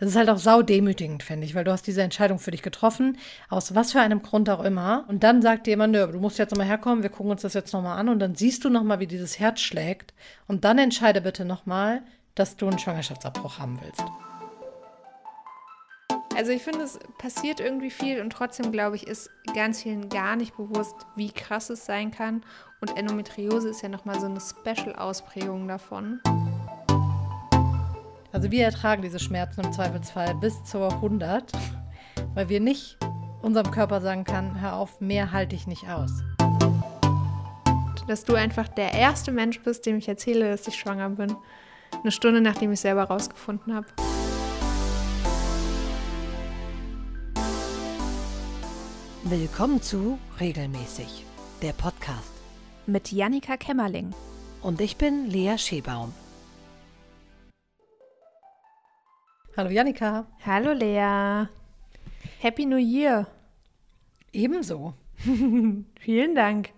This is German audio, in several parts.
Es ist halt auch saudemütigend, finde ich, weil du hast diese Entscheidung für dich getroffen, aus was für einem Grund auch immer. Und dann sagt dir jemand, du musst jetzt nochmal herkommen, wir gucken uns das jetzt nochmal an und dann siehst du nochmal, wie dieses Herz schlägt. Und dann entscheide bitte nochmal, dass du einen Schwangerschaftsabbruch haben willst. Also ich finde, es passiert irgendwie viel und trotzdem, glaube ich, ist ganz vielen gar nicht bewusst, wie krass es sein kann. Und Endometriose ist ja nochmal so eine Special-Ausprägung davon. Also wir ertragen diese Schmerzen im Zweifelsfall bis zur 100, weil wir nicht unserem Körper sagen kann, hör auf, mehr halte ich nicht aus. Dass du einfach der erste Mensch bist, dem ich erzähle, dass ich schwanger bin. Eine Stunde nachdem ich selber rausgefunden habe. Willkommen zu Regelmäßig, der Podcast. Mit Jannika Kämmerling. Und ich bin Lea Schebaum. Hallo Jannika. Hallo Lea. Happy New Year. Ebenso. Vielen Dank.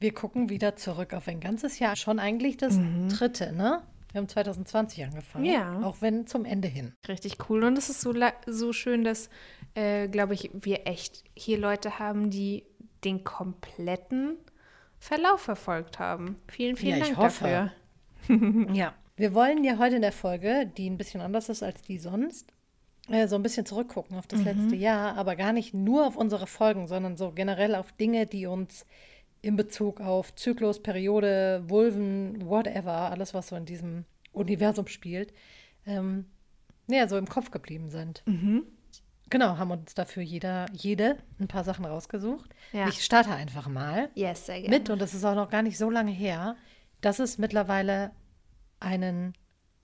Wir gucken wieder zurück auf ein ganzes Jahr. Schon eigentlich das mhm. dritte, ne? Wir haben 2020 angefangen. Ja. Auch wenn zum Ende hin. Richtig cool. Und es ist so, so schön, dass, äh, glaube ich, wir echt hier Leute haben, die den kompletten Verlauf verfolgt haben. Vielen, vielen ja, Dank dafür. ja. Wir wollen ja heute in der Folge, die ein bisschen anders ist als die sonst, äh, so ein bisschen zurückgucken auf das mhm. letzte Jahr, aber gar nicht nur auf unsere Folgen, sondern so generell auf Dinge, die uns in Bezug auf Zyklus, Periode, Vulven, whatever, alles, was so in diesem Universum spielt, ähm, ja, so im Kopf geblieben sind. Mhm. Genau, haben uns dafür jeder, jede ein paar Sachen rausgesucht. Ja. Ich starte einfach mal yes, mit, und das ist auch noch gar nicht so lange her, dass es mittlerweile einen,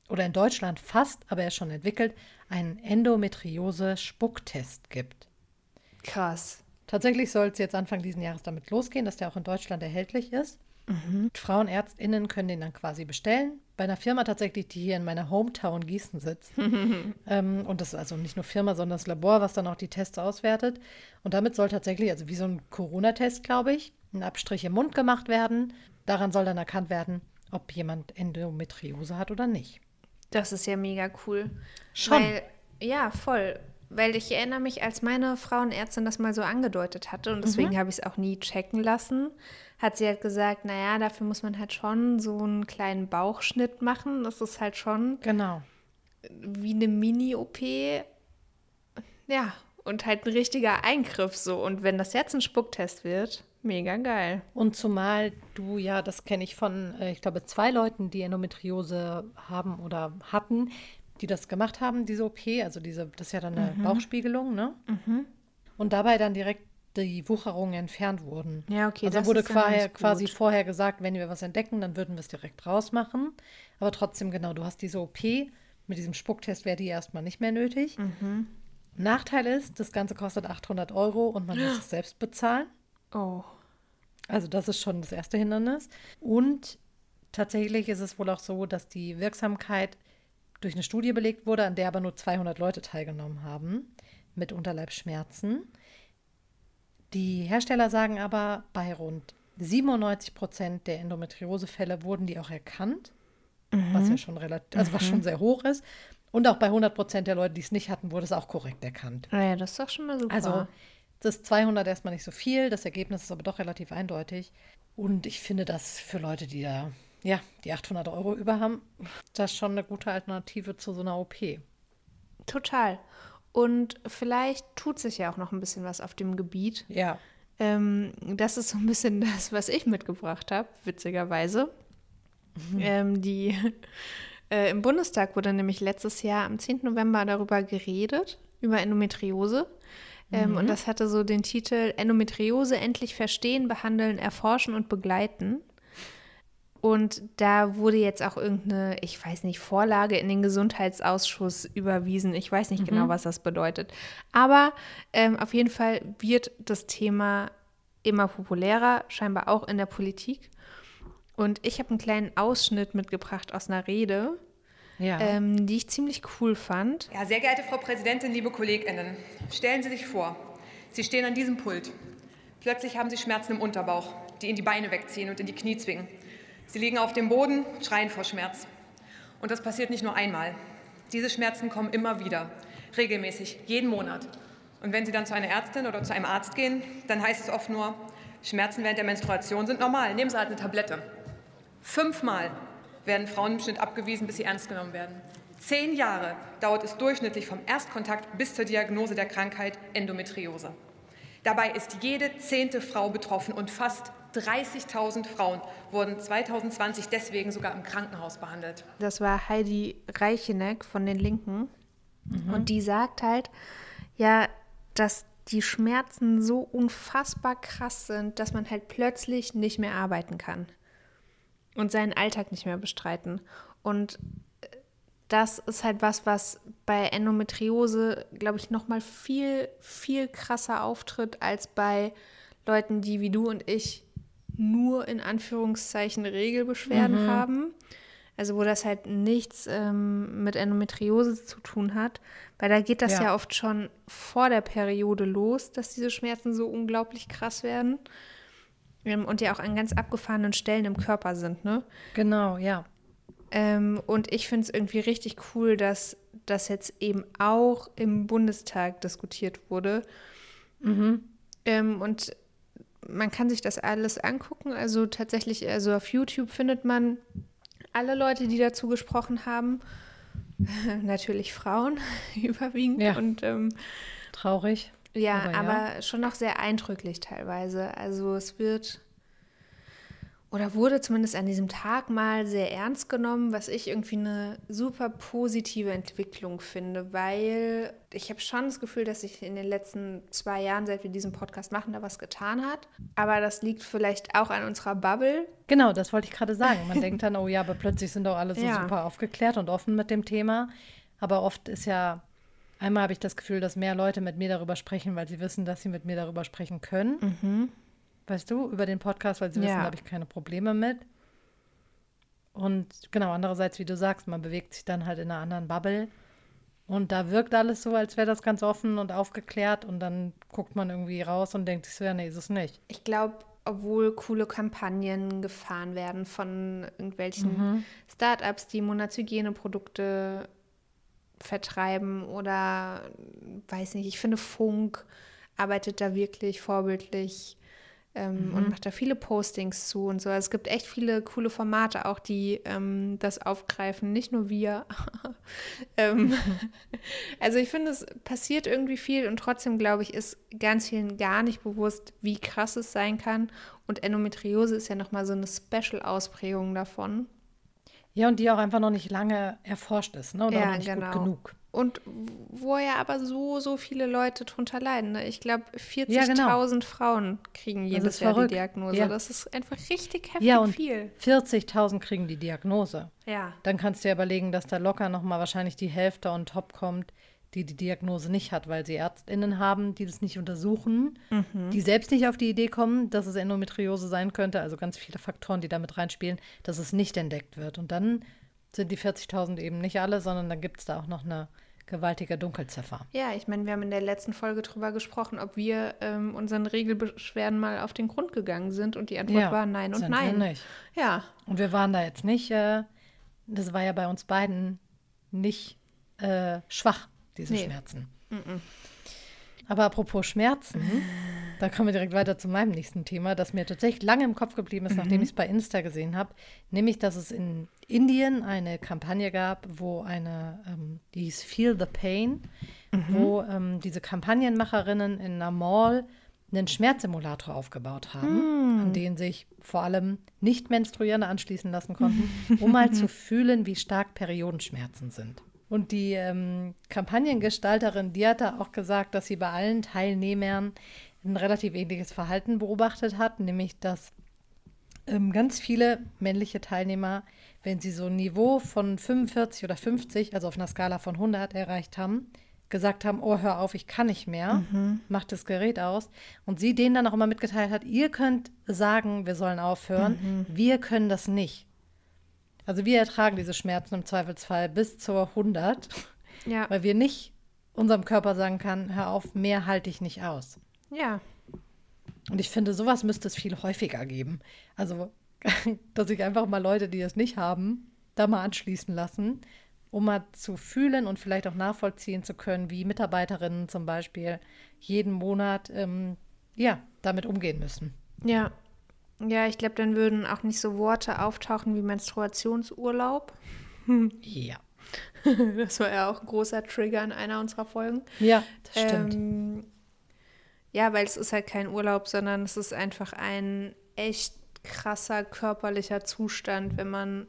oder in Deutschland fast, aber er ist schon entwickelt, einen Endometriose-Spucktest gibt. Krass. Tatsächlich soll es jetzt Anfang dieses Jahres damit losgehen, dass der auch in Deutschland erhältlich ist. Mhm. FrauenärztInnen können den dann quasi bestellen. Bei einer Firma tatsächlich, die hier in meiner Hometown Gießen sitzt. ähm, und das ist also nicht nur Firma, sondern das Labor, was dann auch die Tests auswertet. Und damit soll tatsächlich, also wie so ein Corona-Test, glaube ich, ein Abstrich im Mund gemacht werden. Daran soll dann erkannt werden, ob jemand Endometriose hat oder nicht. Das ist ja mega cool. Schon. Weil, ja, voll. Weil ich erinnere mich, als meine Frauenärztin das mal so angedeutet hatte und deswegen mhm. habe ich es auch nie checken lassen, hat sie halt gesagt, naja, dafür muss man halt schon so einen kleinen Bauchschnitt machen. Das ist halt schon genau. wie eine Mini-OP. Ja, und halt ein richtiger Eingriff so. Und wenn das jetzt ein Spucktest wird, Mega geil. Und zumal du ja, das kenne ich von, äh, ich glaube, zwei Leuten, die Endometriose haben oder hatten, die das gemacht haben, diese OP, also diese, das ist ja dann eine mhm. Bauchspiegelung, ne? Mhm. Und dabei dann direkt die Wucherungen entfernt wurden. Ja, okay. Also wurde quasi, quasi vorher gesagt, wenn wir was entdecken, dann würden wir es direkt rausmachen. Aber trotzdem, genau, du hast diese OP, mit diesem Spucktest wäre die erstmal nicht mehr nötig. Mhm. Nachteil ist, das Ganze kostet 800 Euro und man muss es selbst bezahlen. Oh. Also das ist schon das erste Hindernis. Und tatsächlich ist es wohl auch so, dass die Wirksamkeit durch eine Studie belegt wurde, an der aber nur 200 Leute teilgenommen haben mit Unterleibsschmerzen. Die Hersteller sagen aber, bei rund 97 Prozent der Endometriosefälle wurden die auch erkannt, mhm. was ja schon relativ, also was schon mhm. sehr hoch ist. Und auch bei 100 Prozent der Leute, die es nicht hatten, wurde es auch korrekt erkannt. Ah ja, das ist doch schon mal super. Also das ist 200 erstmal nicht so viel, das Ergebnis ist aber doch relativ eindeutig. Und ich finde das für Leute, die da, ja, die 800 Euro über haben, das ist schon eine gute Alternative zu so einer OP. Total. Und vielleicht tut sich ja auch noch ein bisschen was auf dem Gebiet. Ja. Ähm, das ist so ein bisschen das, was ich mitgebracht habe, witzigerweise. Mhm. Ähm, die, äh, Im Bundestag wurde nämlich letztes Jahr am 10. November darüber geredet, über Endometriose. Ähm, mhm. Und das hatte so den Titel Endometriose endlich verstehen, behandeln, erforschen und begleiten. Und da wurde jetzt auch irgendeine, ich weiß nicht, Vorlage in den Gesundheitsausschuss überwiesen. Ich weiß nicht genau, mhm. genau, was das bedeutet. Aber ähm, auf jeden Fall wird das Thema immer populärer, scheinbar auch in der Politik. Und ich habe einen kleinen Ausschnitt mitgebracht aus einer Rede ja. ähm, die ich ziemlich cool fand. Ja, sehr geehrte Frau Präsidentin, liebe KollegInnen, stellen Sie sich vor, Sie stehen an diesem Pult. Plötzlich haben Sie Schmerzen im Unterbauch, die Ihnen die Beine wegziehen und in die Knie zwingen. Sie liegen auf dem Boden, schreien vor Schmerz. Und das passiert nicht nur einmal. Diese Schmerzen kommen immer wieder. regelmäßig, jeden Monat. Und wenn Sie dann zu einer Ärztin oder zu einem Arzt gehen, dann heißt es oft nur, Schmerzen während der Menstruation sind normal, nehmen Sie halt eine Tablette. Fünfmal werden Frauen im Schnitt abgewiesen, bis sie ernst genommen werden. Zehn Jahre dauert es durchschnittlich vom Erstkontakt bis zur Diagnose der Krankheit Endometriose. Dabei ist jede zehnte Frau betroffen und fast 30.000 Frauen wurden 2020 deswegen sogar im Krankenhaus behandelt. Das war Heidi Reicheneck von den Linken. Mhm. Und die sagt halt, ja, dass die Schmerzen so unfassbar krass sind, dass man halt plötzlich nicht mehr arbeiten kann und seinen Alltag nicht mehr bestreiten. Und das ist halt was, was bei Endometriose, glaube ich, noch mal viel, viel krasser auftritt als bei Leuten, die wie du und ich nur in Anführungszeichen Regelbeschwerden mhm. haben. Also wo das halt nichts ähm, mit Endometriose zu tun hat, weil da geht das ja. ja oft schon vor der Periode los, dass diese Schmerzen so unglaublich krass werden und ja auch an ganz abgefahrenen Stellen im Körper sind, ne? Genau, ja. Ähm, und ich finde es irgendwie richtig cool, dass das jetzt eben auch im Bundestag diskutiert wurde. Mhm. Ähm, und man kann sich das alles angucken. Also tatsächlich, also auf YouTube findet man alle Leute, die dazu gesprochen haben. Natürlich Frauen überwiegend. Ja. Und ähm, traurig. Ja, aber, aber ja. schon noch sehr eindrücklich teilweise. Also es wird oder wurde zumindest an diesem Tag mal sehr ernst genommen, was ich irgendwie eine super positive Entwicklung finde, weil ich habe schon das Gefühl, dass sich in den letzten zwei Jahren, seit wir diesen Podcast machen, da was getan hat. Aber das liegt vielleicht auch an unserer Bubble. Genau, das wollte ich gerade sagen. Man denkt dann, oh ja, aber plötzlich sind doch alle so ja. super aufgeklärt und offen mit dem Thema. Aber oft ist ja, einmal habe ich das Gefühl, dass mehr Leute mit mir darüber sprechen, weil sie wissen, dass sie mit mir darüber sprechen können. Mhm weißt du, über den Podcast, weil sie ja. wissen, da habe ich keine Probleme mit. Und genau, andererseits, wie du sagst, man bewegt sich dann halt in einer anderen Bubble. Und da wirkt alles so, als wäre das ganz offen und aufgeklärt. Und dann guckt man irgendwie raus und denkt sich so, ja, nee, ist es nicht. Ich glaube, obwohl coole Kampagnen gefahren werden von irgendwelchen mhm. Startups, die Monatshygieneprodukte vertreiben oder weiß nicht, ich finde Funk arbeitet da wirklich vorbildlich ähm, mhm. und macht da viele Postings zu und so. Also es gibt echt viele coole Formate auch, die ähm, das aufgreifen, nicht nur wir. ähm, also ich finde, es passiert irgendwie viel und trotzdem, glaube ich, ist ganz vielen gar nicht bewusst, wie krass es sein kann. Und Endometriose ist ja nochmal so eine Special-Ausprägung davon. Ja, und die auch einfach noch nicht lange erforscht ist, ne? Oder ja, nicht genau. gut genug. Und wo ja aber so, so viele Leute drunter leiden. Ne? Ich glaube, 40.000 ja, genau. Frauen kriegen jedes Jahr verrückt. die Diagnose. Ja. Das ist einfach richtig heftig ja, und viel. 40.000 kriegen die Diagnose. Ja. Dann kannst du ja überlegen, dass da locker nochmal wahrscheinlich die Hälfte on top kommt, die die Diagnose nicht hat, weil sie ÄrztInnen haben, die das nicht untersuchen, mhm. die selbst nicht auf die Idee kommen, dass es Endometriose sein könnte. Also ganz viele Faktoren, die damit reinspielen, dass es nicht entdeckt wird. Und dann sind die 40.000 eben nicht alle, sondern dann gibt es da auch noch eine gewaltige Dunkelziffer. Ja, ich meine, wir haben in der letzten Folge darüber gesprochen, ob wir ähm, unseren Regelbeschwerden mal auf den Grund gegangen sind und die Antwort ja, war nein und nein. Wir nicht. Ja. Und wir waren da jetzt nicht, äh, das war ja bei uns beiden nicht äh, schwach, diese nee. Schmerzen. Mm -mm. Aber apropos Schmerzen, mhm. da kommen wir direkt weiter zu meinem nächsten Thema, das mir tatsächlich lange im Kopf geblieben ist, mhm. nachdem ich es bei Insta gesehen habe, nämlich, dass es in Indien eine Kampagne gab, wo eine, ähm, die hieß Feel the Pain, mhm. wo ähm, diese Kampagnenmacherinnen in einer Mall einen Schmerzsimulator aufgebaut haben, an mm. den sich vor allem Nicht-Menstruierende anschließen lassen konnten, um mal zu fühlen, wie stark Periodenschmerzen sind. Und die ähm, Kampagnengestalterin, die hat da auch gesagt, dass sie bei allen Teilnehmern ein relativ ähnliches Verhalten beobachtet hat, nämlich dass ähm, ganz viele männliche Teilnehmer, wenn sie so ein Niveau von 45 oder 50, also auf einer Skala von 100 erreicht haben, gesagt haben, oh, hör auf, ich kann nicht mehr, mhm. mach das Gerät aus. Und sie denen dann auch immer mitgeteilt hat, ihr könnt sagen, wir sollen aufhören, mhm. wir können das nicht. Also wir ertragen diese Schmerzen im Zweifelsfall bis zur 100, ja. weil wir nicht unserem Körper sagen kann, hör auf, mehr halte ich nicht aus. Ja. Und ich finde, sowas müsste es viel häufiger geben. Also, dass sich einfach mal Leute, die es nicht haben, da mal anschließen lassen, um mal zu fühlen und vielleicht auch nachvollziehen zu können, wie Mitarbeiterinnen zum Beispiel jeden Monat ähm, ja, damit umgehen müssen. Ja. Ja, ich glaube, dann würden auch nicht so Worte auftauchen wie Menstruationsurlaub. Ja. Das war ja auch ein großer Trigger in einer unserer Folgen. Ja, das stimmt. Ähm, ja, weil es ist halt kein Urlaub, sondern es ist einfach ein echt krasser körperlicher Zustand, wenn man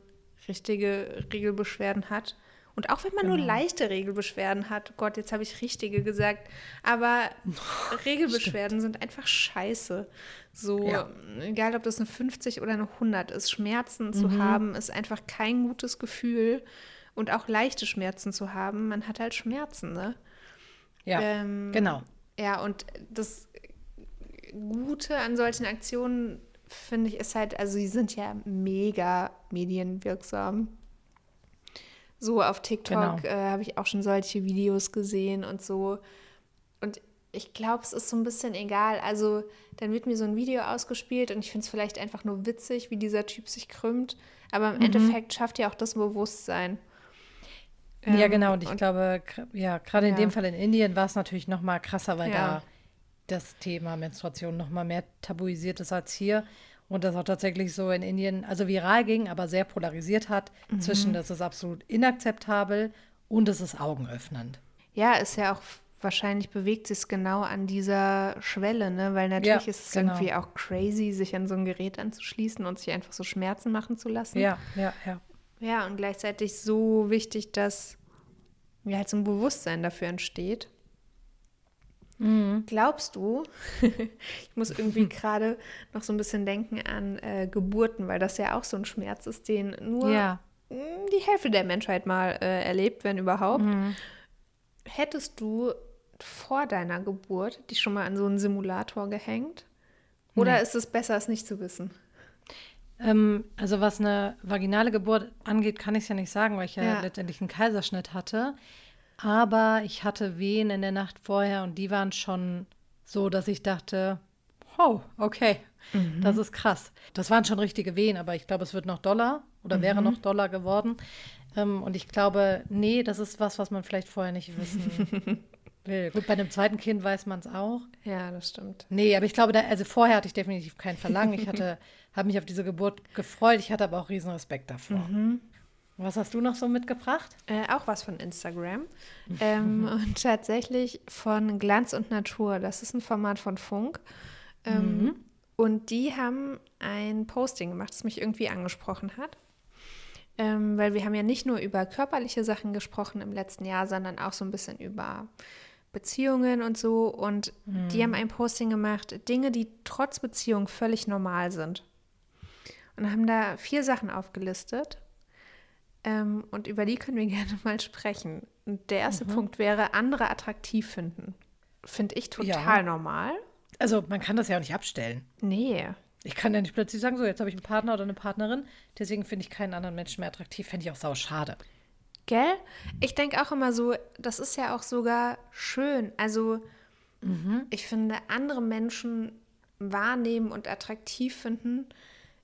richtige Regelbeschwerden hat. Und auch wenn man nur Genau. leichte Regelbeschwerden hat, Gott, jetzt habe ich richtige gesagt, aber Regelbeschwerden sind einfach scheiße. So, Ja. egal ob das eine 50 oder eine 100 ist, Schmerzen Mhm. zu haben, ist einfach kein gutes Gefühl. Und auch leichte Schmerzen zu haben, man hat halt Schmerzen, ne? Ja, ähm, genau. Ja, und das Gute an solchen Aktionen, finde ich, ist halt, also sie sind ja mega medienwirksam. So auf TikTok Genau. äh, habe ich auch schon solche Videos gesehen und so. Und ich glaube, es ist so ein bisschen egal. Also dann wird mir so ein Video ausgespielt und ich finde es vielleicht einfach nur witzig, wie dieser Typ sich krümmt. Aber Mhm. im Endeffekt schafft ja auch das Bewusstsein. ja, Ähm, genau. Und ich glaube, gr- ja, gerade in Ja. dem Fall in Indien war es natürlich noch mal krasser, weil Ja. da das Thema Menstruation noch mal mehr tabuisiert ist als hier. Und das auch tatsächlich so in Indien, also viral ging, aber sehr polarisiert hat, Mhm. zwischen das ist absolut inakzeptabel und es ist augenöffnend. Ja, ist ja auch wahrscheinlich bewegt sich genau an dieser Schwelle, ne? Weil natürlich Ja, ist es genau. irgendwie auch crazy, sich an so ein Gerät anzuschließen und sich einfach so Schmerzen machen zu lassen. Ja, ja, ja. Ja, und gleichzeitig so wichtig, dass ja halt so ein Bewusstsein dafür entsteht. Mhm. Glaubst du, ich muss irgendwie gerade noch so ein bisschen denken an äh, Geburten, weil das ja auch so ein Schmerz ist, den nur Ja. mh, die Hälfte der Menschheit mal äh, erlebt, wenn überhaupt. Mhm. Hättest du vor deiner Geburt dich schon mal an so einen Simulator gehängt? Oder ist es besser, es nicht zu wissen? Ähm, also was eine vaginale Geburt angeht, kann ich es ja nicht sagen, weil ich ja, Ja. letztendlich einen Kaiserschnitt hatte. Aber ich hatte Wehen in der Nacht vorher und die waren schon so, dass ich dachte, oh, okay, das ist krass. Das waren schon richtige Wehen, aber ich glaube, es wird noch doller oder wäre noch doller geworden. Ähm, und ich glaube, nee, das ist was, was man vielleicht vorher nicht wissen will. Gut, bei einem zweiten Kind weiß man es auch. Ja, das stimmt. Nee, aber ich glaube, da, also vorher hatte ich definitiv kein Verlangen. Ich hatte, habe mich auf diese Geburt gefreut. Ich hatte aber auch riesen Respekt davor. Was hast du noch so mitgebracht? Äh, auch was von Instagram. ähm, und tatsächlich von Glanz und Natur. Das ist ein Format von Funk. Ähm, Und die haben ein Posting gemacht, das mich irgendwie angesprochen hat. Ähm, weil wir haben ja nicht nur über körperliche Sachen gesprochen im letzten Jahr, sondern auch so ein bisschen über Beziehungen und so. Und die haben ein Posting gemacht, Dinge, die trotz Beziehung völlig normal sind. Und haben da vier Sachen aufgelistet. Ähm, und über die können wir gerne mal sprechen. Und der erste Punkt wäre, andere attraktiv finden. Finde ich total Ja. normal. Also, man kann das ja auch nicht abstellen. Nee. Ich kann ja nicht plötzlich sagen, so, jetzt habe ich einen Partner oder eine Partnerin, deswegen finde ich keinen anderen Menschen mehr attraktiv. Fände ich auch sau schade. Gell? Ich denke auch immer so, das ist ja auch sogar schön. Also, ich finde, andere Menschen wahrnehmen und attraktiv finden,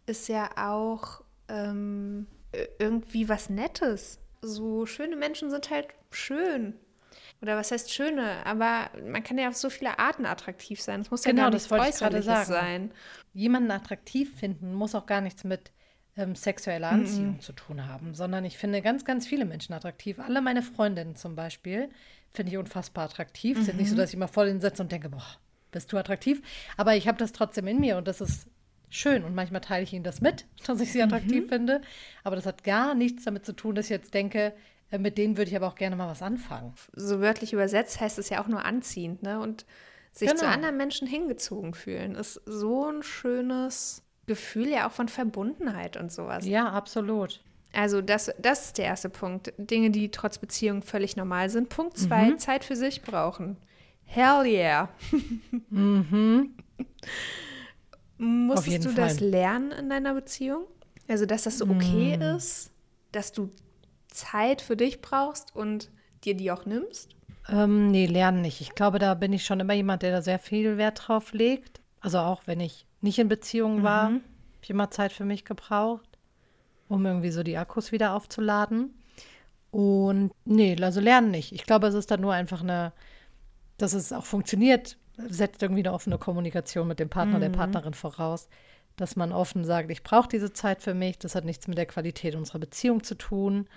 ist ja auch ähm, irgendwie was Nettes. So schöne Menschen sind halt schön. Oder was heißt schöne? Aber man kann ja auf so viele Arten attraktiv sein. Es muss ja Genau, gar das nichts wollte ich gerade Äußerliches sagen. sein. Jemanden attraktiv finden muss auch gar nichts mit ähm, sexueller Anziehung zu tun haben, sondern ich finde ganz, ganz viele Menschen attraktiv. Alle meine Freundinnen zum Beispiel finde ich unfassbar attraktiv. Es ist nicht so, dass ich immer voll hinsetze und denke, boah, bist du attraktiv? Aber ich habe das trotzdem in mir und das ist schön. Und manchmal teile ich ihnen das mit, dass ich sie attraktiv finde. Aber das hat gar nichts damit zu tun, dass ich jetzt denke, äh, mit denen würde ich aber auch gerne mal was anfangen. so wörtlich übersetzt heißt es ja auch nur anziehend, ne? Und sich zu Genau. anderen Menschen hingezogen fühlen, ist so ein schönes Gefühl ja auch von Verbundenheit und sowas. Ja, absolut. Also das, das ist der erste Punkt. Dinge, die trotz Beziehung völlig normal sind. Punkt zwei, Mhm. Zeit für sich brauchen. Hell yeah. Musstest du das Fall. lernen in deiner Beziehung? Also, dass das so okay Mm. ist, dass du Zeit für dich brauchst und dir die auch nimmst? Ähm, nee, lernen nicht. Ich glaube, da bin ich schon immer jemand, der da sehr viel Wert drauf legt. Also auch wenn ich nicht in Beziehung war, habe ich immer Zeit für mich gebraucht, um irgendwie so die Akkus wieder aufzuladen. Und nee, also lernen nicht. Ich glaube, es ist dann nur einfach eine, dass es auch funktioniert, setzt irgendwie eine offene Kommunikation mit dem Partner, mhm. der Partnerin voraus. Dass man offen sagt, ich brauche diese Zeit für mich, das hat nichts mit der Qualität unserer Beziehung zu tun.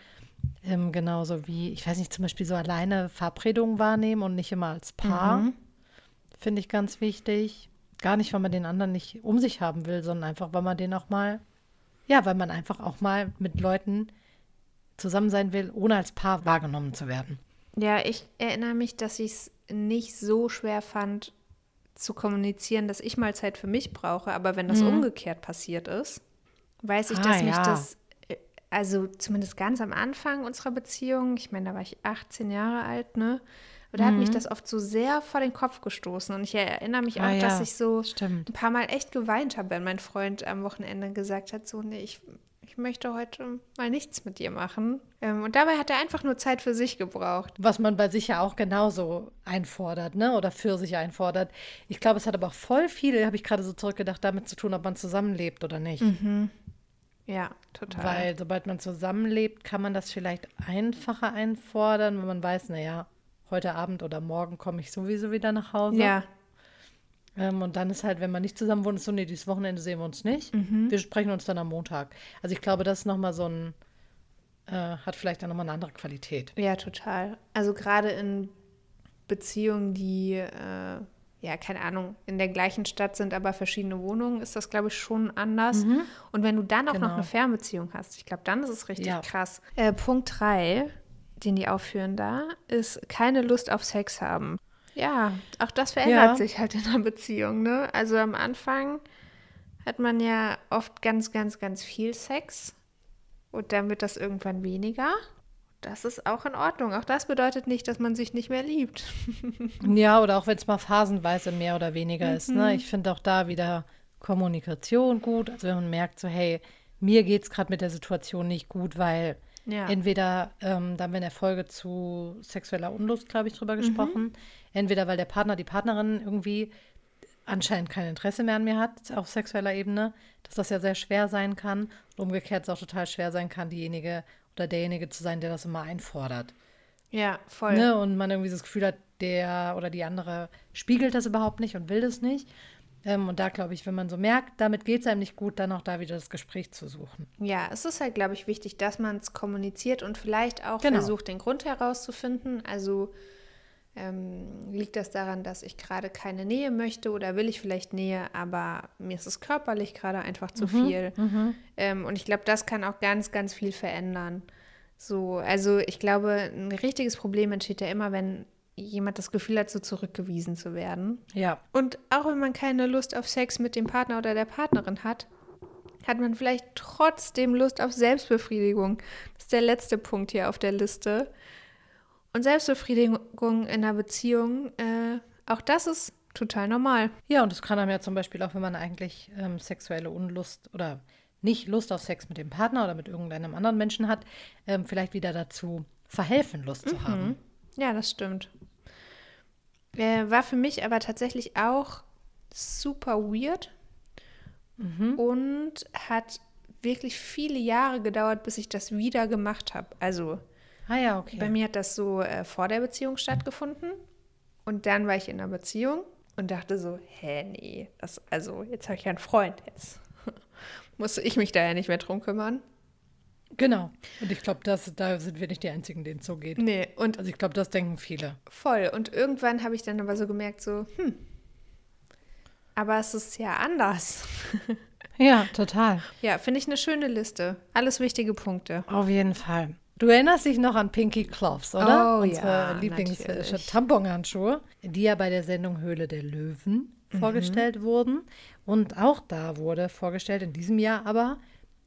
Ähm, genauso wie, ich weiß nicht, zum Beispiel so alleine Verabredungen wahrnehmen und nicht immer als Paar. Mhm. Finde ich ganz wichtig. Gar nicht, weil man den anderen nicht um sich haben will, sondern einfach, weil man den auch mal, ja, weil man einfach auch mal mit Leuten zusammen sein will, ohne als Paar wahrgenommen zu werden. Ja, ich erinnere mich, dass ich es nicht so schwer fand, zu kommunizieren, dass ich mal Zeit für mich brauche. Aber wenn das mhm. umgekehrt passiert ist, weiß ich, ah, dass mich ja. das, äh, also zumindest ganz am Anfang unserer Beziehung, ich meine, da war ich 18 Jahre alt, ne? Und da mhm. hat mich mhm. das oft so sehr vor den Kopf gestoßen. Und ich erinnere mich auch, ah, ja. dass ich so Stimmt. ein paar Mal echt geweint habe, wenn mein Freund am Wochenende gesagt hat, so, nee, ich ich möchte heute mal nichts mit dir machen. Ähm, und dabei hat er einfach nur Zeit für sich gebraucht. Was man bei sich ja auch genauso einfordert, ne? Oder für sich einfordert. Ich glaube, es hat aber auch voll viel, habe ich gerade so zurückgedacht, damit zu tun, ob man zusammenlebt oder nicht. Mhm. Ja, total. Weil sobald man zusammenlebt, kann man das vielleicht einfacher einfordern, wenn man weiß, naja, heute Abend oder morgen komme ich sowieso wieder nach Hause. Ja. Ähm, und dann ist halt, wenn man nicht zusammen wohnt, ist so, nee, dieses Wochenende sehen wir uns nicht. Mhm. Wir sprechen uns dann am Montag. Also ich glaube, das ist nochmal so ein, äh, hat vielleicht dann nochmal eine andere Qualität. Ja, total. Also gerade in Beziehungen, die, äh, ja, keine Ahnung, in der gleichen Stadt sind, aber verschiedene Wohnungen, ist das, glaube ich, schon anders. Mhm. Und wenn du dann auch genau. noch eine Fernbeziehung hast, ich glaube, dann ist es richtig ja. krass. Äh, Punkt 3, den die aufführen da, ist keine Lust auf Sex haben. Ja, auch das verändert ja. sich halt in einer Beziehung, ne? Also am Anfang hat man ja oft ganz, ganz, ganz viel Sex und dann wird das irgendwann weniger. Das ist auch in Ordnung. Auch das bedeutet nicht, dass man sich nicht mehr liebt. ja, oder auch wenn es mal phasenweise mehr oder weniger mhm. ist. Ne? Mhm. Ich finde auch da wieder Kommunikation gut. Also wenn man merkt, so, hey, mir geht es gerade mit der Situation nicht gut, weil ja. entweder, ähm, da haben wir in der Folge zu sexueller Unlust, glaube ich, drüber mhm. gesprochen, Entweder weil der Partner, die Partnerin irgendwie anscheinend kein Interesse mehr an mir hat, auf sexueller Ebene, dass das ja sehr schwer sein kann. Und umgekehrt es auch total schwer sein kann, diejenige oder derjenige zu sein, der das immer einfordert. Ja, voll. Ne? Und man irgendwie das Gefühl hat, der oder die andere spiegelt das überhaupt nicht und will das nicht. Ähm, und da glaube ich, wenn man so merkt, damit geht es einem nicht gut, dann auch da wieder das Gespräch zu suchen. Ja, es ist halt, glaube ich, wichtig, dass man es kommuniziert und vielleicht auch genau. versucht, den Grund herauszufinden. Also ähm, liegt das daran, dass ich gerade keine Nähe möchte oder will ich vielleicht Nähe, aber mir ist es körperlich gerade einfach zu mhm, viel. Mhm. Ähm, und ich glaube, das kann auch ganz, ganz viel verändern. So, also ich glaube, ein richtiges Problem entsteht ja immer, wenn jemand das Gefühl hat, so zurückgewiesen zu werden. Ja. Und auch wenn man keine Lust auf Sex mit dem Partner oder der Partnerin hat, hat man vielleicht trotzdem Lust auf Selbstbefriedigung. Das ist der letzte Punkt hier auf der Liste. Und Selbstbefriedigung in einer Beziehung, äh, auch das ist total normal. Ja, und das kann einem ja zum Beispiel auch, wenn man eigentlich ähm, sexuelle Unlust oder nicht Lust auf Sex mit dem Partner oder mit irgendeinem anderen Menschen hat, ähm, vielleicht wieder dazu verhelfen, Lust mhm. zu haben. Ja, das stimmt. Äh, war für mich aber tatsächlich auch super weird mhm. und hat wirklich viele Jahre gedauert, bis ich das wieder gemacht habe. Also Ah ja, okay. Bei mir hat das so äh, vor der Beziehung stattgefunden. Und dann war ich in einer Beziehung und dachte so, hä, nee, das, also jetzt habe ich ja einen Freund, jetzt musste ich mich da ja nicht mehr drum kümmern. Genau. Und ich glaube, da sind wir nicht die Einzigen, denen es so geht. Nee, und also ich glaube, das denken viele. Voll. Und irgendwann habe ich dann aber so gemerkt, so, hm, aber es ist ja anders. ja, total. Ja, finde ich eine schöne Liste. Alles wichtige Punkte. Auf jeden Fall. Du erinnerst dich noch an Pinky Cloths, oder? Oh, Unsere ja, Lieblings-Tamponhandschuhe, die ja bei der Sendung Höhle der Löwen mhm. vorgestellt wurden. Und auch da wurde vorgestellt, in diesem Jahr aber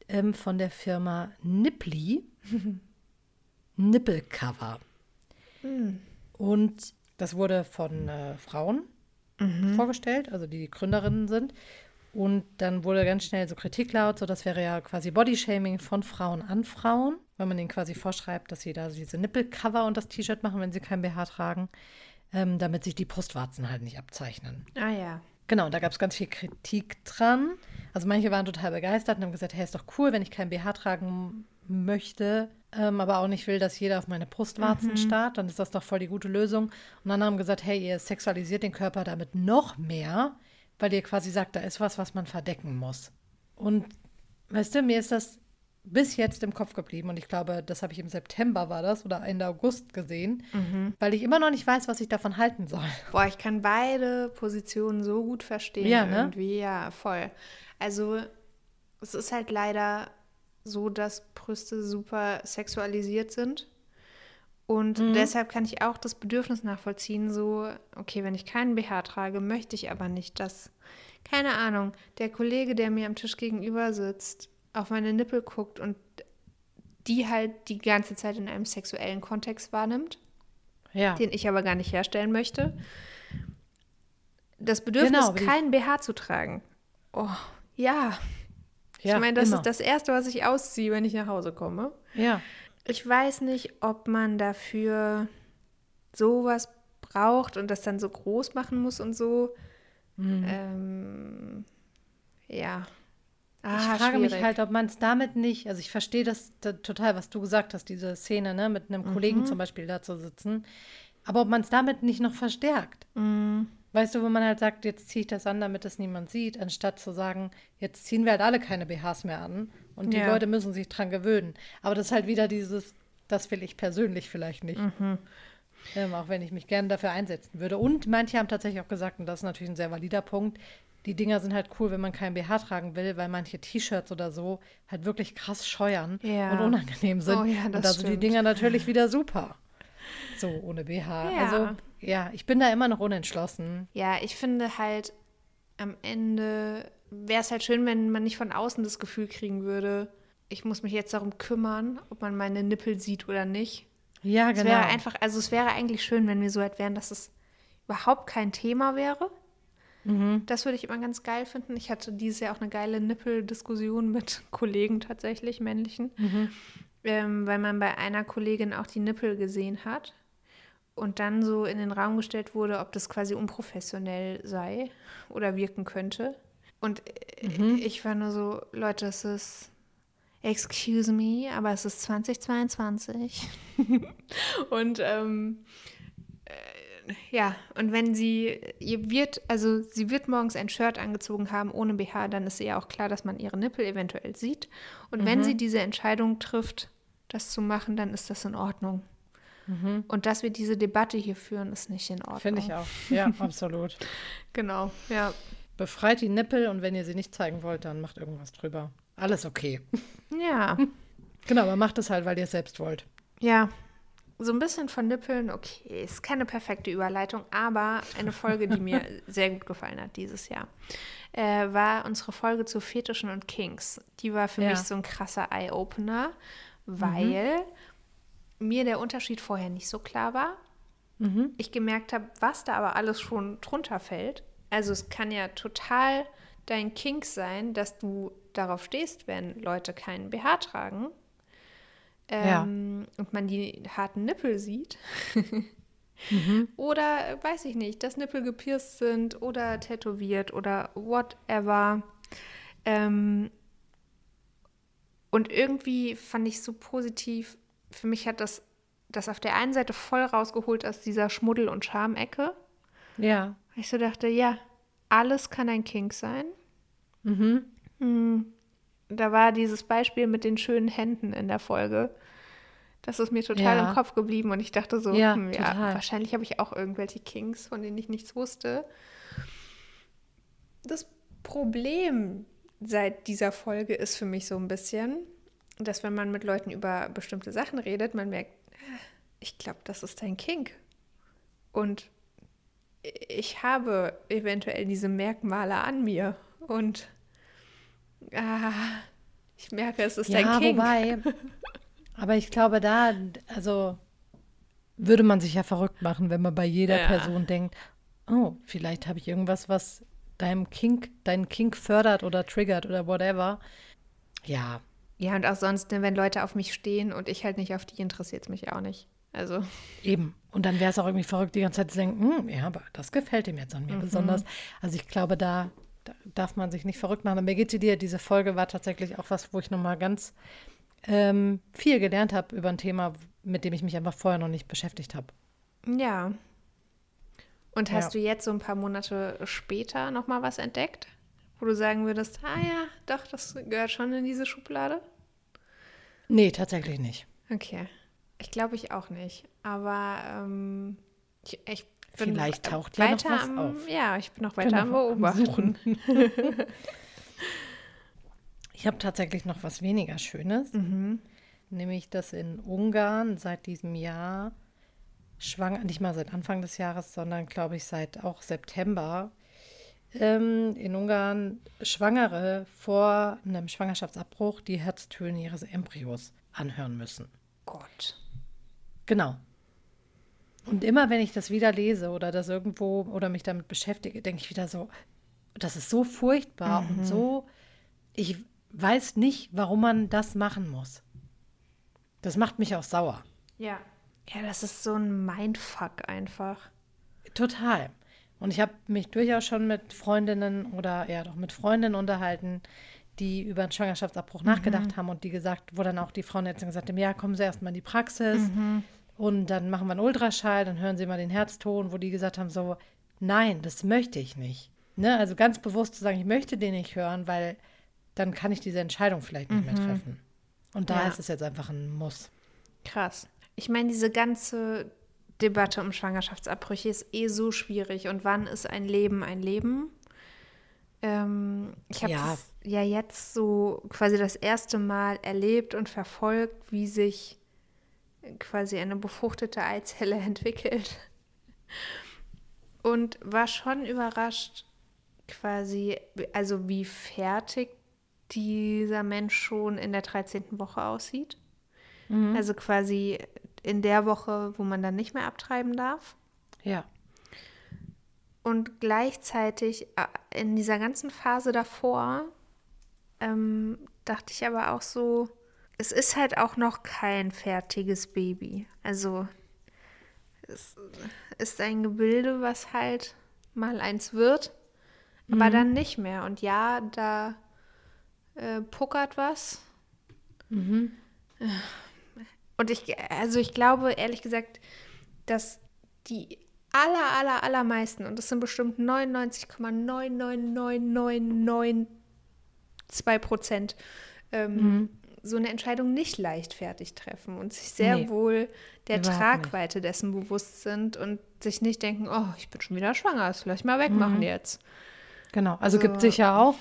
ähm, von der Firma Nipply Nippelcover. Mhm. Und das wurde von äh, Frauen mhm. vorgestellt, also die, die Gründerinnen sind. Und dann wurde ganz schnell so Kritik laut, so das wäre ja quasi Bodyshaming von Frauen an Frauen, wenn man ihnen quasi vorschreibt, dass sie da diese Nippelcover und das T-Shirt machen, wenn sie kein BH tragen, ähm, damit sich die Brustwarzen halt nicht abzeichnen. Ah ja. Genau, da gab es ganz viel Kritik dran. Also manche waren total begeistert und haben gesagt, hey, ist doch cool, wenn ich kein BH tragen möchte, ähm, aber auch nicht will, dass jeder auf meine Brustwarzen Mhm. starrt, dann ist das doch voll die gute Lösung. Und dann haben gesagt, hey, ihr sexualisiert den Körper damit noch mehr, weil ihr quasi sagt, da ist was, was man verdecken muss. Und weißt du, mir ist das bis jetzt im Kopf geblieben und ich glaube, das habe ich im September war das oder Ende August gesehen, Mhm. weil ich immer noch nicht weiß, was ich davon halten soll. Boah, ich kann beide Positionen so gut verstehen Ja, ne? irgendwie. Ja, voll. Also es ist halt leider so, dass Brüste super sexualisiert sind. Und Mhm. deshalb kann ich auch das Bedürfnis nachvollziehen, so, okay, wenn ich keinen BH trage, möchte ich aber nicht, dass, keine Ahnung, der Kollege, der mir am Tisch gegenüber sitzt, auf meine Nippel guckt und die halt die ganze Zeit in einem sexuellen Kontext wahrnimmt Ja. den ich aber gar nicht herstellen möchte. Das Bedürfnis, Genau, keinen BH zu tragen. Oh, ja. ja ich meine, das immer. ist das Erste, was ich ausziehe, wenn ich nach Hause komme. Ja. Ich weiß nicht, ob man dafür sowas braucht und das dann so groß machen muss und so. Mhm. Ähm, ja. Ich Ah, frage mich schwierig. halt, ob man es damit nicht, also ich verstehe das da, total, was du gesagt hast, diese Szene, ne, mit einem Kollegen Mhm. zum Beispiel da zu sitzen, aber ob man es damit nicht noch verstärkt. Mhm. Weißt du, wo man halt sagt, jetzt ziehe ich das an, damit es niemand sieht, anstatt zu sagen, jetzt ziehen wir halt alle keine BHs mehr an und die Ja. Leute müssen sich dran gewöhnen. Aber das ist halt wieder dieses, das will ich persönlich vielleicht nicht. Mhm. Ähm, auch wenn ich mich gerne dafür einsetzen würde. Und manche haben tatsächlich auch gesagt, und das ist natürlich ein sehr valider Punkt, die Dinger sind halt cool, wenn man kein BH tragen will, weil manche T-Shirts oder so halt wirklich krass scheuern Ja. und unangenehm sind. Oh ja, und da sind die. Dinger natürlich wieder super. So, ohne BH. Ja. Also, ja, ich bin da immer noch unentschlossen. Ja, ich finde halt, am Ende wäre es halt schön, wenn man nicht von außen das Gefühl kriegen würde, ich muss mich jetzt darum kümmern, ob man meine Nippel sieht oder nicht. Ja, Es genau. wäre einfach, also es wäre eigentlich schön, wenn wir so weit wären, dass es überhaupt kein Thema wäre. Mhm. Das würde ich immer ganz geil finden. Ich hatte dieses Jahr auch eine geile Nippeldiskussion mit Kollegen tatsächlich, männlichen, Mhm. ähm, weil man bei einer Kollegin auch die Nippel gesehen hat und dann so in den Raum gestellt wurde, ob das quasi unprofessionell sei oder wirken könnte. Und äh, Mhm. ich war nur so, Leute, es ist, excuse me, aber es ist 2022. und ähm, äh, ja, und wenn sie, ihr wird, also sie wird morgens ein Shirt angezogen haben ohne BH, dann ist ihr ja auch klar, dass man ihre Nippel eventuell sieht. Und wenn Mhm. sie diese Entscheidung trifft, das zu machen, dann ist das in Ordnung. Und dass wir diese Debatte hier führen, ist nicht in Ordnung. Mhm. Finde ich auch. Ja, absolut. Genau, ja. Befreit die Nippel und wenn ihr sie nicht zeigen wollt, dann macht irgendwas drüber. Alles okay. Ja, Genau, aber macht es halt, weil ihr es selbst wollt. ja. So ein bisschen von Nippeln, okay, ist keine perfekte Überleitung, aber eine Folge, die mir sehr gut gefallen hat dieses Jahr, äh, war unsere Folge zu Fetischen und Kings. Die war für Ja. mich so ein krasser Eye-Opener, weil mir der Unterschied vorher nicht so klar war. Ich gemerkt habe, was da aber alles schon drunter fällt. Also es kann ja total dein Kink sein, dass du darauf stehst, wenn Leute keinen BH tragen Ja. ähm, und man die harten Nippel sieht. Oder, äh, weiß ich nicht, dass Nippel gepierst sind oder tätowiert oder whatever. Ähm, und irgendwie fand ich so positiv, für mich hat das das auf der einen Seite voll rausgeholt aus dieser Schmuddel- und Schamecke. Ja. Ich so dachte, ja, alles kann ein Kink sein. Hm. Da war dieses Beispiel mit den schönen Händen in der Folge. Das ist mir total Ja. im Kopf geblieben und ich dachte so, Ja, hm, ja, wahrscheinlich habe ich auch irgendwelche Kinks, von denen ich nichts wusste. Das Problem seit dieser Folge ist für mich so ein bisschen, dass wenn man mit Leuten über bestimmte Sachen redet, man merkt, ich glaube, das ist dein Kink. Und ich habe eventuell diese Merkmale an mir und ah, ich merke, es ist Ja, ein Kink. wobei, aber ich glaube, da, also würde man sich ja verrückt machen, wenn man bei jeder Ja. Person denkt, oh, vielleicht habe ich irgendwas, was deinem Kink, deinen Kink fördert oder triggert oder whatever. Ja, Ja, und auch sonst, ne, wenn Leute auf mich stehen und ich halt nicht auf die, interessiert es mich auch nicht. Also, eben. Und dann wäre es auch irgendwie verrückt, die ganze Zeit zu denken, hm, ja, aber das gefällt ihm jetzt an Mhm. mir besonders. Also ich glaube, da, da darf man sich nicht verrückt machen. Und mir geht sie dir, diese Folge war tatsächlich auch was, wo ich nochmal ganz ähm, viel gelernt habe über ein Thema, mit dem ich mich einfach vorher noch nicht beschäftigt habe. Ja. Und hast Ja. du jetzt so ein paar Monate später nochmal was entdeckt, wo du sagen würdest, ah ja, doch, das gehört schon in diese Schublade? Nee, tatsächlich nicht. Okay. Ich glaube ich auch nicht. Aber ähm, ich, ich bin Vielleicht taucht ja noch was am, auf. Ja, ich bin noch weiter am Beobachten. Ich habe tatsächlich noch was weniger Schönes, nämlich dass in Ungarn seit diesem Jahr schwanger, nicht mal seit Anfang des Jahres, sondern glaube ich seit auch September, ähm, in Ungarn Schwangere vor einem Schwangerschaftsabbruch die Herztöne ihres Embryos anhören müssen. Gott. Genau. Und immer wenn ich das wieder lese oder das irgendwo oder mich damit beschäftige, denke ich wieder so, das ist so furchtbar und so, ich weiß nicht, warum man das machen muss. Das macht mich auch sauer. Ja. Ja, das ist so ein Mindfuck einfach. Total. Und ich habe mich durchaus schon mit Freundinnen oder ja doch mit Freundinnen unterhalten, die über einen Schwangerschaftsabbruch nachgedacht haben und die gesagt, wo dann auch die Frauenärztin gesagt haben, ja, kommen Sie erstmal in die Praxis und dann machen wir einen Ultraschall, dann hören Sie mal den Herzton, wo die gesagt haben, so, nein, das möchte ich nicht. Ne? Also ganz bewusst zu sagen, ich möchte den nicht hören, weil dann kann ich diese Entscheidung vielleicht nicht mehr treffen. Und da Ja. ist es jetzt einfach ein Muss. Krass. Ich meine, diese ganze Debatte um Schwangerschaftsabbrüche ist eh so schwierig. Und wann ist ein Leben ein Leben? Ähm, ich habe Ja. ja jetzt so quasi das erste Mal erlebt und verfolgt, wie sich quasi eine befruchtete Eizelle entwickelt. Und war schon überrascht, quasi, also wie fertig dieser Mensch schon in der 13. Woche aussieht. Also quasi in der Woche, wo man dann nicht mehr abtreiben darf. Ja. Und gleichzeitig äh, in dieser ganzen Phase davor ähm, dachte ich aber auch so, es ist halt auch noch kein fertiges Baby. Also es ist ein Gebilde, was halt mal eins wird, aber dann nicht mehr. Und ja, da äh, puckert was. Und ich, also ich glaube ehrlich gesagt, dass die aller, aller, allermeisten, und das sind bestimmt 99,99992 Prozent, ähm, so eine Entscheidung nicht leichtfertig treffen und sich sehr Nee, wohl der Tragweite dessen bewusst sind und sich nicht denken, oh, ich bin schon wieder schwanger, das vielleicht mal wegmachen jetzt. Genau. Also, Also- gibt sicher auch,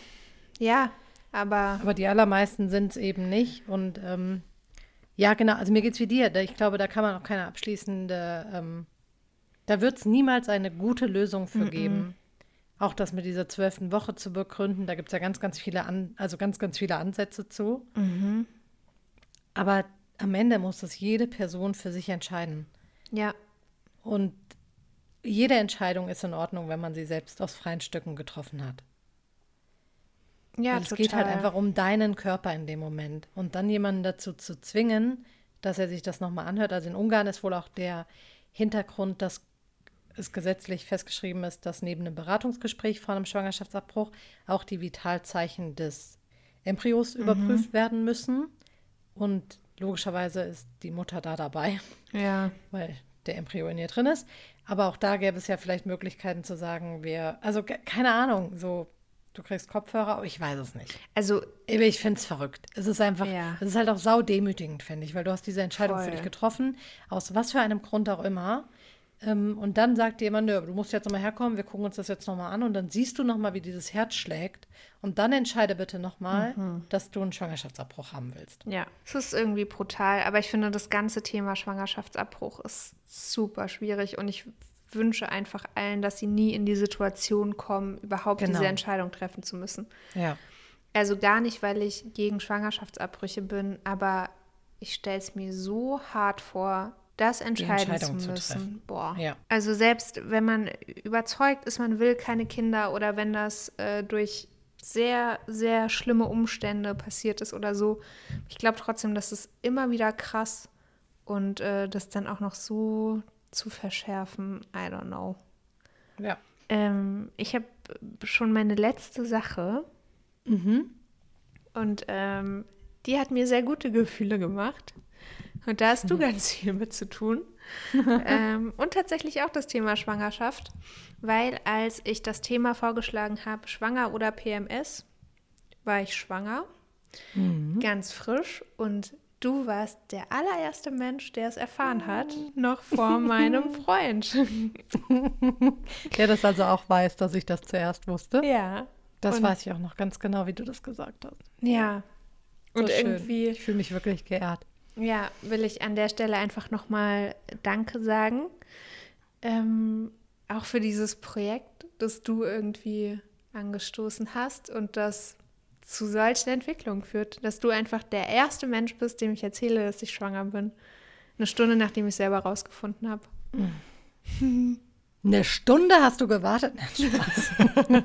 Ja, aber Aber die allermeisten sind es eben nicht. Und ähm, ja, genau, also mir geht es wie dir. Ich glaube, da kann man auch keine abschließende, ähm, da wird es niemals eine gute Lösung für geben. Auch das mit dieser zwölften Woche zu begründen, da gibt es ja ganz, ganz viele an, also ganz, ganz viele Ansätze zu. Aber am Ende muss das jede Person für sich entscheiden. ja, Und jede Entscheidung ist in Ordnung, wenn man sie selbst aus freien Stücken getroffen hat. ja, Weil es geht halt total. einfach um deinen Körper in dem Moment. Und dann jemanden dazu zu zwingen, dass er sich das nochmal anhört. Also in Ungarn ist wohl auch der Hintergrund, dass es gesetzlich festgeschrieben ist, dass neben einem Beratungsgespräch vor einem Schwangerschaftsabbruch auch die Vitalzeichen des Embryos überprüft werden müssen. Und logischerweise ist die Mutter da dabei, Ja, weil der Embryo in ihr drin ist. Aber auch da gäbe es ja vielleicht Möglichkeiten zu sagen, wir, also ke- keine Ahnung, so, du kriegst Kopfhörer, aber ich weiß es nicht. also Ich finde es verrückt. Es ist einfach, Ja. es ist halt auch saudemütigend, finde ich, weil du hast diese Entscheidung für Voll. dich getroffen, aus was für einem Grund auch immer. Ähm, und dann sagt jemand, du musst jetzt nochmal herkommen, wir gucken uns das jetzt nochmal an und dann siehst du nochmal, wie dieses Herz schlägt. Und dann entscheide bitte nochmal, Mhm. dass du einen Schwangerschaftsabbruch haben willst. Ja, es ist irgendwie brutal, aber ich finde, das ganze Thema Schwangerschaftsabbruch ist super schwierig und ich wünsche einfach allen, dass sie nie in die Situation kommen, überhaupt Genau. diese Entscheidung treffen zu müssen. Ja. Also gar nicht, weil ich gegen Schwangerschaftsabbrüche bin, aber ich stelle es mir so hart vor, das entscheiden Entscheidung zu zu müssen. treffen. Boah. Ja. Also selbst wenn man überzeugt ist, man will keine Kinder oder wenn das äh, durch sehr, sehr schlimme Umstände passiert ist oder so, ich glaube trotzdem, dass es immer wieder krass und äh, das dann auch noch so zu verschärfen, I don't know. Ja. Ähm, ich habe schon meine letzte Sache. Mhm. Und ähm, die hat mir sehr gute Gefühle gemacht. Und da hast du ganz viel mit zu tun. ähm, und tatsächlich auch das Thema Schwangerschaft, weil als ich das Thema vorgeschlagen habe, schwanger oder PMS, war ich schwanger, mhm. ganz frisch und du warst der allererste Mensch, der es erfahren hat, noch vor meinem Freund. der das also auch weiß, dass ich das zuerst wusste. Ja. Das weiß ich auch noch ganz genau, wie du das gesagt hast. Ja. So und schön. irgendwie. Ich fühle mich wirklich geehrt. Ja, will ich an der Stelle einfach nochmal Danke sagen. Ähm, auch für dieses Projekt, das du irgendwie angestoßen hast und das zu solchen Entwicklungen führt. Dass du einfach der erste Mensch bist, dem ich erzähle, dass ich schwanger bin. Eine Stunde, nachdem ich selber rausgefunden habe. Eine Stunde hast du gewartet? Nein,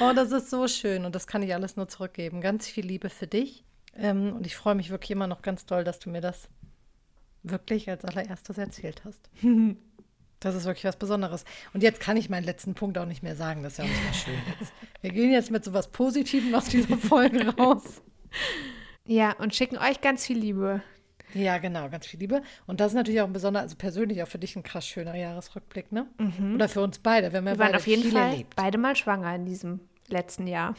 oh, das ist so schön und das kann ich alles nur zurückgeben. Ganz viel Liebe für dich ähm, und ich freue mich wirklich immer noch ganz doll, dass du mir das wirklich als allererstes erzählt hast. Das ist wirklich was Besonderes. Und jetzt kann ich meinen letzten Punkt auch nicht mehr sagen. Das ist ja auch nicht mehr schön. Jetzt. Wir gehen jetzt mit so was Positivem aus dieser Folge raus. Ja, und schicken euch ganz viel Liebe. Ja, genau, ganz viel Liebe. Und das ist natürlich auch ein besonderer, also persönlich auch für dich ein krass schöner Jahresrückblick, ne? Mhm. Oder für uns beide. Wir, wir waren auf jeden Fall erlebt. beide mal schwanger in diesem letzten Jahr.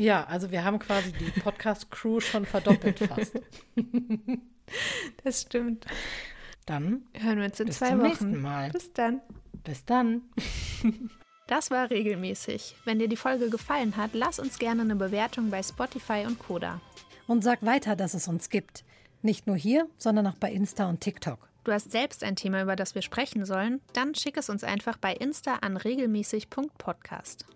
Ja, also wir haben quasi die Podcast-Crew schon verdoppelt fast. Das stimmt. Dann hören wir uns in bis zwei zum Wochen. Nächsten Mal. Bis dann. Bis dann. Das war regelmäßig. Wenn dir die Folge gefallen hat, lass uns gerne eine Bewertung bei Spotify und Koda. Und sag weiter, dass es uns gibt. Nicht nur hier, sondern auch bei Insta und TikTok. Du hast selbst ein Thema, über das wir sprechen sollen? Dann schick es uns einfach bei Insta an regelmäßig.podcast.